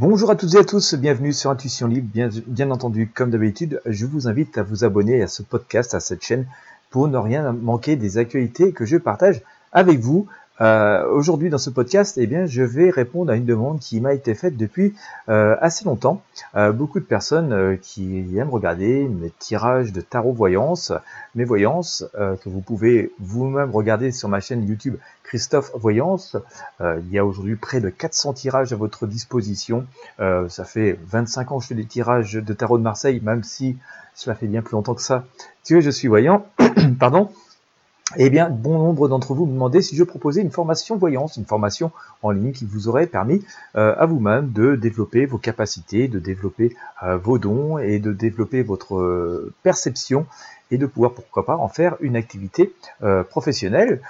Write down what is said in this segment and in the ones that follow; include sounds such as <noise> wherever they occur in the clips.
Bonjour à toutes et à tous, bienvenue sur Intuition Libre. Bien, bien entendu, comme d'habitude, je vous invite à vous abonner à ce podcast, à cette chaîne, pour ne rien manquer des actualités que je partage avec vous. Euh, Aujourd'hui dans ce podcast, eh bien, je vais répondre à une demande qui m'a été faite depuis euh, assez longtemps. Euh, beaucoup de personnes euh, qui aiment regarder mes tirages de tarot voyance, mes voyances euh, que vous pouvez vous-même regarder sur ma chaîne YouTube Christophe Voyance. Euh, il y a aujourd'hui près de 400 tirages à votre disposition. ça fait 25 ans que je fais des tirages de tarot de Marseille, même si cela fait bien plus longtemps que ça que je suis voyant. <coughs> Pardon. Eh bien, bon nombre d'entre vous me demandaient si je proposais une formation voyance, une formation en ligne qui vous aurait permis euh, à vous-même de développer vos capacités, de développer euh, vos dons et de développer votre euh, perception et de pouvoir, pourquoi pas, en faire une activité professionnelle.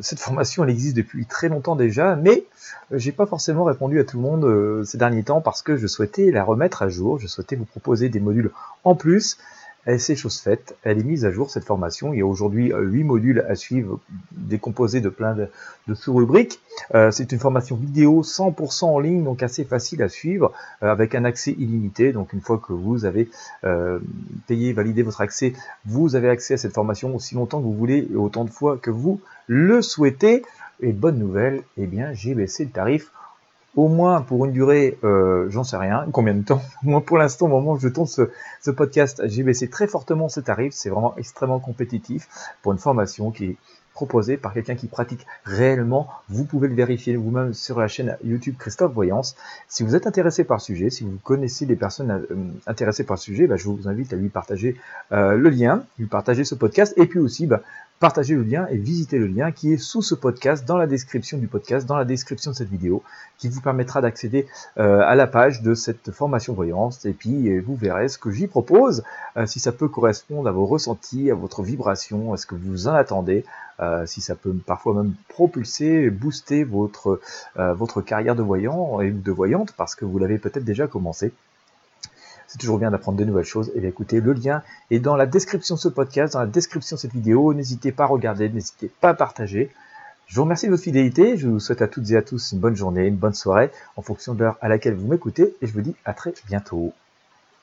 Cette formation, elle existe depuis très longtemps déjà, mais j'ai pas forcément répondu à tout le monde ces derniers temps parce que je souhaitais la remettre à jour, je souhaitais vous proposer des modules en plus c'est chose faite, elle est mise à jour cette formation. Il y a aujourd'hui euh, huit modules à suivre, décomposés de plein de, sous-rubriques. Euh, c'est une formation vidéo 100% en ligne, donc assez facile à suivre, euh, avec un accès illimité. Donc une fois que vous avez payé, validé votre accès, vous avez accès à cette formation aussi longtemps que vous voulez et autant de fois que vous le souhaitez. Et bonne nouvelle, eh bien j'ai baissé le tarif au moins pour une durée, euh, j'en sais rien, combien de temps? <laughs> Moi, pour l'instant, au moment où je tourne ce, podcast, j'ai baissé très fortement ce tarif. C'est vraiment extrêmement compétitif pour une formation qui est proposée par quelqu'un qui pratique réellement. Vous pouvez le vérifier vous-même sur la chaîne YouTube Christophe Voyance. Si vous êtes intéressé par le sujet, si vous connaissez des personnes euh, intéressées par le sujet, bah, je vous invite à lui partager euh, le lien, lui partager ce podcast, et puis aussi bah, partagez le lien et visitez le lien qui est sous ce podcast, dans la description du podcast, dans la description de cette vidéo, qui vous permettra d'accéder euh, à la page de cette formation voyance. Et puis euh, vous verrez ce que j'y propose, euh, si ça peut correspondre à vos ressentis, à votre vibration, à ce que vous en attendez, si ça peut parfois même propulser, booster votre, votre carrière de voyant et de voyante, parce que vous l'avez peut-être déjà commencé c'est toujours bien d'apprendre de nouvelles choses. Et eh bien écoutez, le lien est dans la description de ce podcast, dans la description de cette vidéo. N'hésitez pas à regarder, n'hésitez pas à partager. Je vous remercie de votre fidélité. Je vous souhaite à toutes et à tous une bonne journée, une bonne soirée en fonction de l'heure à laquelle vous m'écoutez. Et je vous dis à très bientôt.